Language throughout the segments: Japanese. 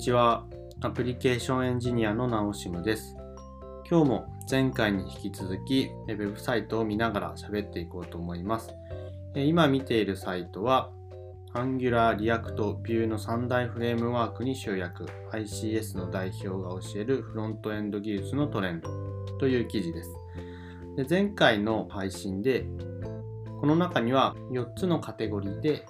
ちは。アプリケーションエンジニアのナオシムです。今日も前回に引き続き、ウェブサイトを見ながら喋っていこうと思います。今見ているサイトは、Angular、React、Vue の3大フレームワークに集約、ICS の代表が教えるフロントエンド技術のトレンドという記事です。で前回の配信で、この中には4つのカテゴリーで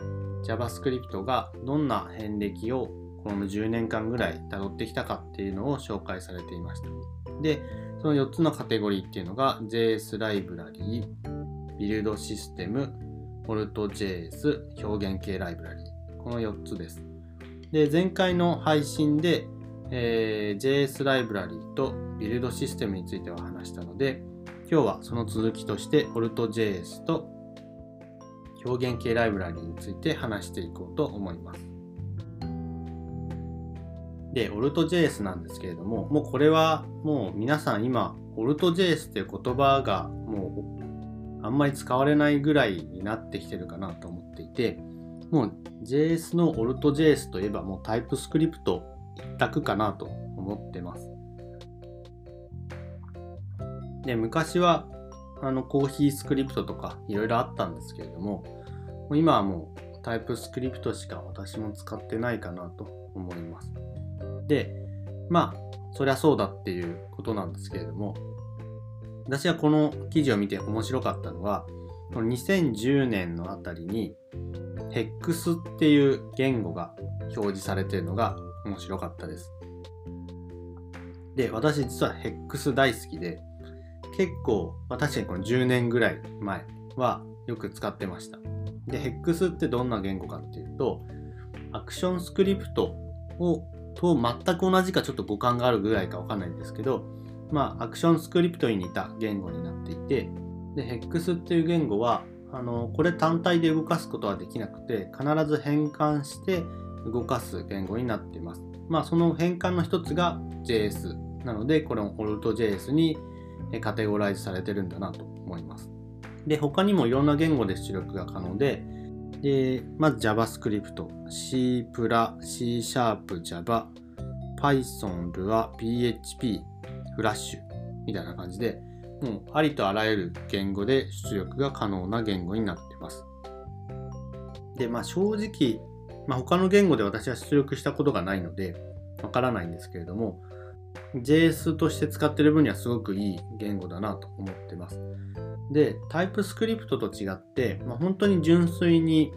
JavaScript がどんな遍歴をこの10年間ぐらい辿ってきたかっていうのを紹介されていました。で、その4つのカテゴリーっていうのが JS ライブラリー、ビルドシステム、AltJS、表現系ライブラリー。この4つです。で、前回の配信で、えー JS ライブラリーとビルドシステムについては話したので、今日はその続きとして AltJS と表現系ライブラリーについて話していこうと思います。で、AltJS なんですけれども、もうこれはもう皆さん今、AltJS っていう言葉がもうあんまり使われないぐらいになってきてるかなと思っていて、もう JS の AltJS といえばもうタイプスクリプト一択かなと思ってます。で、昔はあのコーヒースクリプトとかいろいろあったんですけれども、今はもうタイプスクリプトしか私も使ってないかなと思います。で、まあ、そりゃそうだっていうことなんですけれども、私はこの記事を見て面白かったのは、この2010年のあたりに、HEX っていう言語が表示されてるのが面白かったです。で、私実は HEX 大好きで、結構、まあ、確かにこの10年ぐらい前はよく使ってました。で、HEX ってどんな言語かっていうと、アクションスクリプトをと全く同じかちょっと互換があるぐらいかわかんないんですけど、まあ、アクションスクリプトに似た言語になっていて、で、HEX っていう言語は、あの、これ単体で動かすことはできなくて、必ず変換して動かす言語になっています。まあ、その変換の一つが JS なので、これも AltJS にカテゴライズされてるんだなと思います。で、他にもいろんな言語で出力が可能で、で、まず JavaScript、C++ プラ、C# シャープ、Java、Python、Lua、PHP、Flash みたいな感じで、もうありとあらゆる言語で出力が可能な言語になっています。で、まあ正直、まあ、他の言語で私は出力したことがないので、わからないんですけれども、JS として使ってる分にはすごくいい言語だなと思ってます。で、タイプスクリプトと違って、まあ、本当に純粋に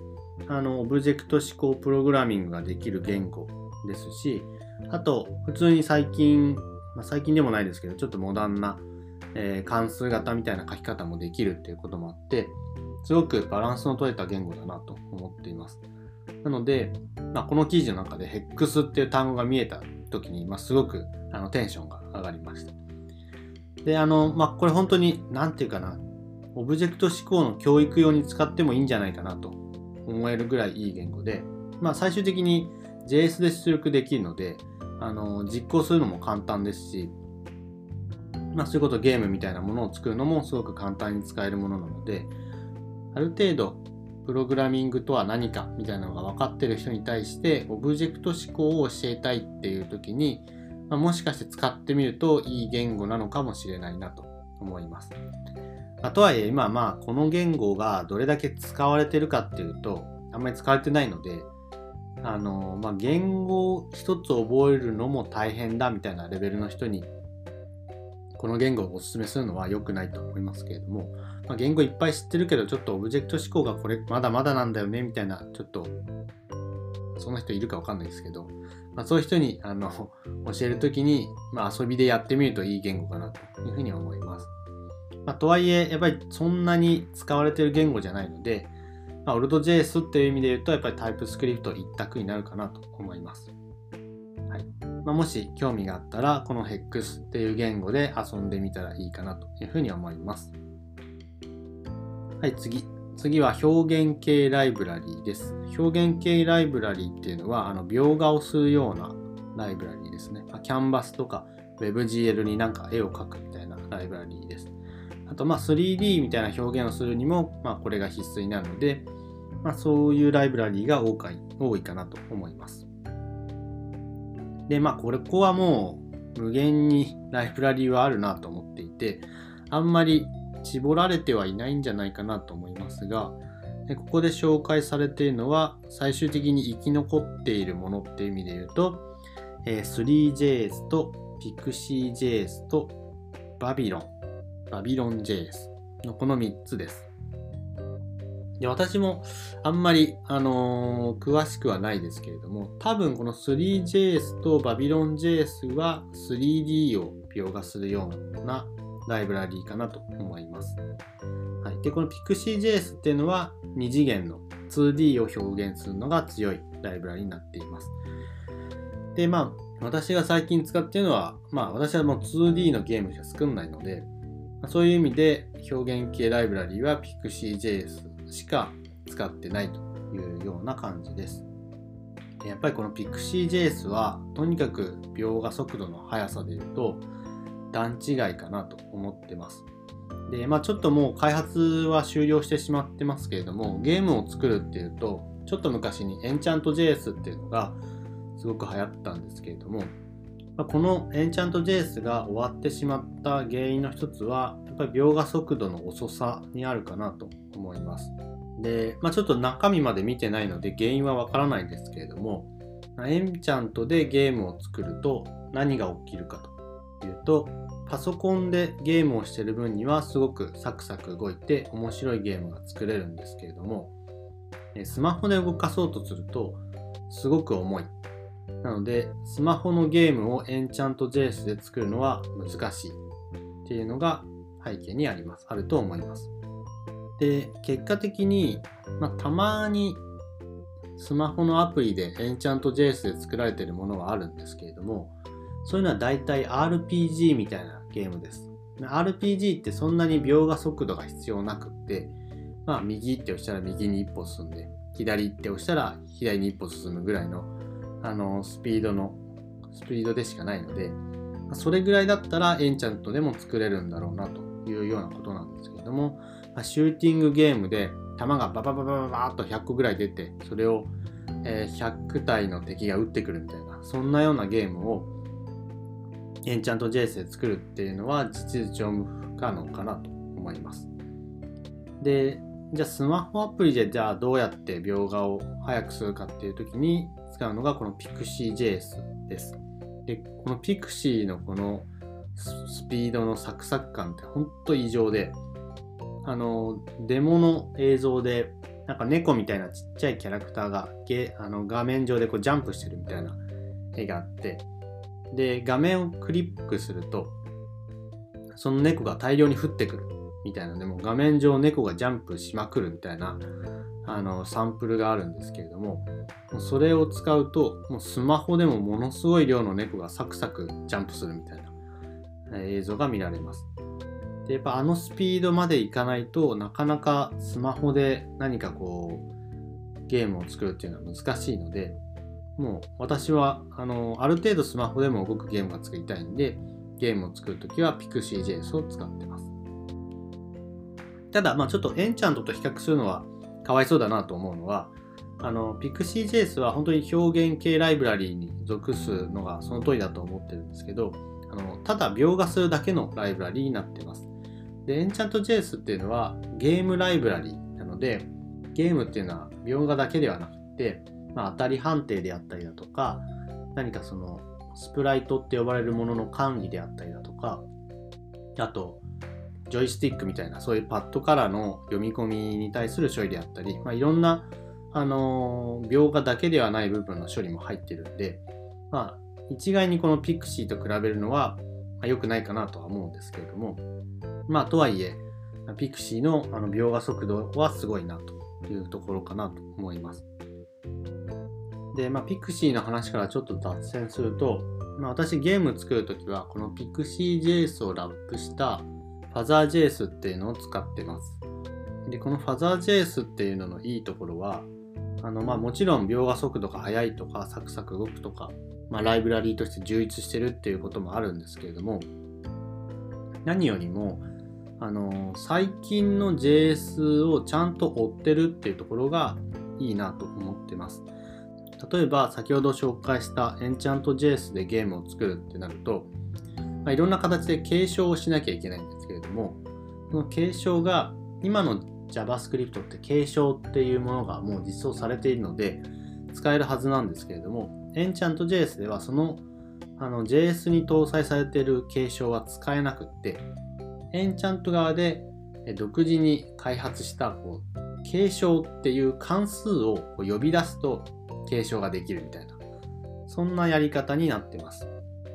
あのオブジェクト思考プログラミングができる言語ですし、あと、普通に最近、まあ、最近でもないですけど、ちょっとモダンな、えー関数型みたいな書き方もできるっていうこともあって、すごくバランスの取れた言語だなと思っています。なので、まあ、この記事の中で HEX っていう単語が見えた時に、まあ、すごくあのテンションが上がりました。で、あの、まあ、これ本当に、なんていうかな、オブジェクト思考の教育用に使ってもいいんじゃないかなと思えるぐらいいい言語で、まあ、最終的に JS で出力できるので、あの、実行するのも簡単ですし、まあ、そういうことゲームみたいなものを作るのもすごく簡単に使えるものなので、ある程度、プログラミングとは何かみたいなのが分かってる人に対して、オブジェクト思考を教えたいっていう時に、まあ、もしかして使ってみるといい言語なのかもしれないなと思います。まあとはいえ、今まあこの言語がどれだけ使われてるかっていうと、あんまり使われてないので、あの、まあ言語一つ覚えるのも大変だみたいなレベルの人に、この言語をお勧めするのは良くないと思いますけれども、まあ、言語いっぱい知ってるけど、ちょっとオブジェクト思考がこれまだまだなんだよねみたいな、ちょっと、そんな人いるかわかんないですけど、まあ、そういう人にあの教えるときに、まあ、遊びでやってみるといい言語かなというふうに思います。まあ、とはいえ、やっぱりそんなに使われてる言語じゃないので、まあ、AltJS っていう意味で言うと、やっぱり TypeScript 一択になるかなと思います。まあ、もし興味があったら、この HEX っていう言語で遊んでみたらいいかなというふうに思います。はい、次。次は表現系ライブラリーです。表現系ライブラリーっていうのは、あの描画をするようなライブラリーですね。まキャンバスとか WebGL になんか絵を描くみたいなライブラリーです。あと、まあ 3D みたいな表現をするにも、まあこれが必須になるので、まあそういうライブラリーが多いかなと思います。で、まあ、これ、ここはもう無限にライブラリーはあるなと思っていて、あんまり絞られてはいないんじゃないかなと思いますが、でここで紹介されているのは、最終的に生き残っているものっていう意味で言うと、え、3JS と PixieJS と Babylon、Babylon JS のこの3つです。で私もあんまり、あのー、詳しくはないですけれども、多分この 3JS と BabylonJS は 3D を描画するようなライブラリーかなと思います。はい、でこの PixieJS っていうのは2次元の 2D を表現するのが強いライブラリになっています。で、まあ、私が最近使っているのは、まあ、私はもう 2D のゲームしか作んないので、そういう意味で表現系ライブラリーは PixieJS しか使ってないというような感じです。やっぱりこの PixieJS はとにかく描画速度の速さで言うと段違いかなと思ってます。で、まあちょっともう開発は終了してしまってますけれども、ゲームを作るっていうと、ちょっと昔に EnchantJS っていうのがすごく流行ったんですけれども、ま、この EnchantJS が終わってしまった原因の一つは、っぱり描画速度の遅さにあるかなと思います。で、まあ、ちょっと中身まで見てないので原因はわからないんですけれども、エンチャントでゲームを作ると何が起きるかというと、パソコンでゲームをしてる分にはすごくサクサク動いて面白いゲームが作れるんですけれども、スマホで動かそうとするとすごく重い。なので、スマホのゲームをエンチャント JS で作るのは難しいっていうのが背景にあります。あると思います。で、結果的に、まあ、たまにスマホのアプリでエンチャント JS で作られているものはあるんですけれども、そういうのは大体 RPG みたいなゲームです。RPG ってそんなに描画速度が必要なくって、まあ右って押したら右に一歩進んで、左って押したら左に一歩進むぐらいの、あの、スピードの、スピードでしかないので、それぐらいだったらエンチャントでも作れるんだろうなというようなことなんですけれどもま、シューティングゲームで弾がババババババーっと100個ぐらい出て、それを、え100体の敵が撃ってくるみたいな、そんなようなゲームをエンチャント JS で作るっていうのは実上不可能かなと思います。で、じゃあスマホアプリでじゃあどうやって描画を早くするかっていう時に使うのがこの PixieJS です。で、この Pixie のこのスピードのサクサク感ってほんと異常で、あの、デモの映像でなんか猫みたいなちっちゃいキャラクターがあの画面上でこうジャンプしてるみたいな絵があって、で、画面をクリックすると、その猫が大量に降ってくるみたいなでも画面上猫がジャンプしまくるみたいなあのサンプルがあるんですけれどもそれを使うともうスマホでもものすごい量の猫がサクサクジャンプするみたいな。映像が見られますでやっぱあのスピードまでいかないとなかなかスマホで何かこうゲームを作るっていうのは難しいのでもう私はあのある程度スマホでも動くゲームが作りたいんでゲームを作るときは PixieJS を使ってます。ただ、まあちょっとエンチャントと比較するのはかわいそうだなと思うのは、あの PixieJS は本当に表現系ライブラリーに属すのがその通りだと思ってるんですけど、あのただ描画するだけのライブラリになってます。で、エンチャント JS っていうのはゲームライブラリなので、ゲームっていうのは描画だけではなくて、まあ、当たり判定であったりだとか、何かそのスプライトって呼ばれるものの管理であったりだとか、あと、ジョイスティックみたいな、そういうパッドからの読み込みに対する処理であったり、まあ、いろんな、あのー、描画だけではない部分の処理も入ってるんで、まあ、一概にこの Pixie と比べるのは、ま、良くないかなとは思うんですけれども、まあ、とはいえ、Pixie のあの描画速度はすごいなというところかなと思います。で、まあ、Pixi の話からちょっと脱線すると、まあ、私ゲーム作るときは、この PixieJS をラップした FuzerJS っていうのを使ってます。で、この FuzerJS っていうののいいところは、あの、ま、もちろん描画速度が速いとか、サクサク動くとか、まあ、ライブラリーとして充実してるっていうこともあるんですけれども、何よりも、あの、最近の JS をちゃんと追ってるっていうところがいいなと思ってます。例えば先ほど紹介した EnchantJS でゲームを作るってなると、まあ、いろんな形で継承をしなきゃいけないんですけれども、その継承が今の JavaScript って継承っていうものがもう実装されているので使えるはずなんですけれども EnchantJS ではそのあの JS に搭載されている継承は使えなくって Enchant 側で独自に開発したこう継承っていう関数をこう呼び出すと継承ができるみたいなそんなやり方になってます。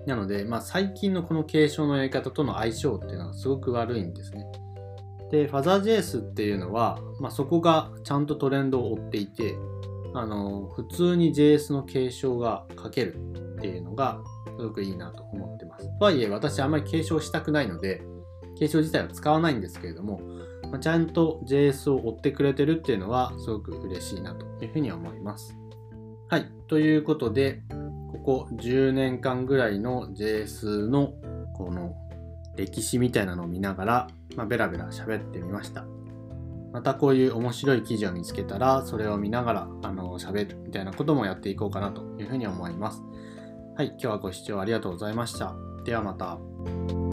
なので、まあ、最近のこの継承のやり方との相性っていうのはすごく悪いんですね。で FuzzaJS っていうのは、まあ、そこがちゃんとトレンドを追っていてあの普通に JS の継承が書けるっていうのがすごくいいなと思ってます。とはいえ私あんまり継承したくないので継承自体は使わないんですけれども、まあ、ちゃんと JS を追ってくれてるっていうのはすごく嬉しいなというふうに思います。はい。ということで、ここ10年間ぐらいの JS のこの歴史みたいなのを見ながら、まあ、ベラベラ喋ってみました。またこういう面白い記事を見つけたら、それを見ながら、あの、喋るみたいなこともやっていこうかなというふうに思います。はい、今日はご視聴ありがとうございました。ではまた。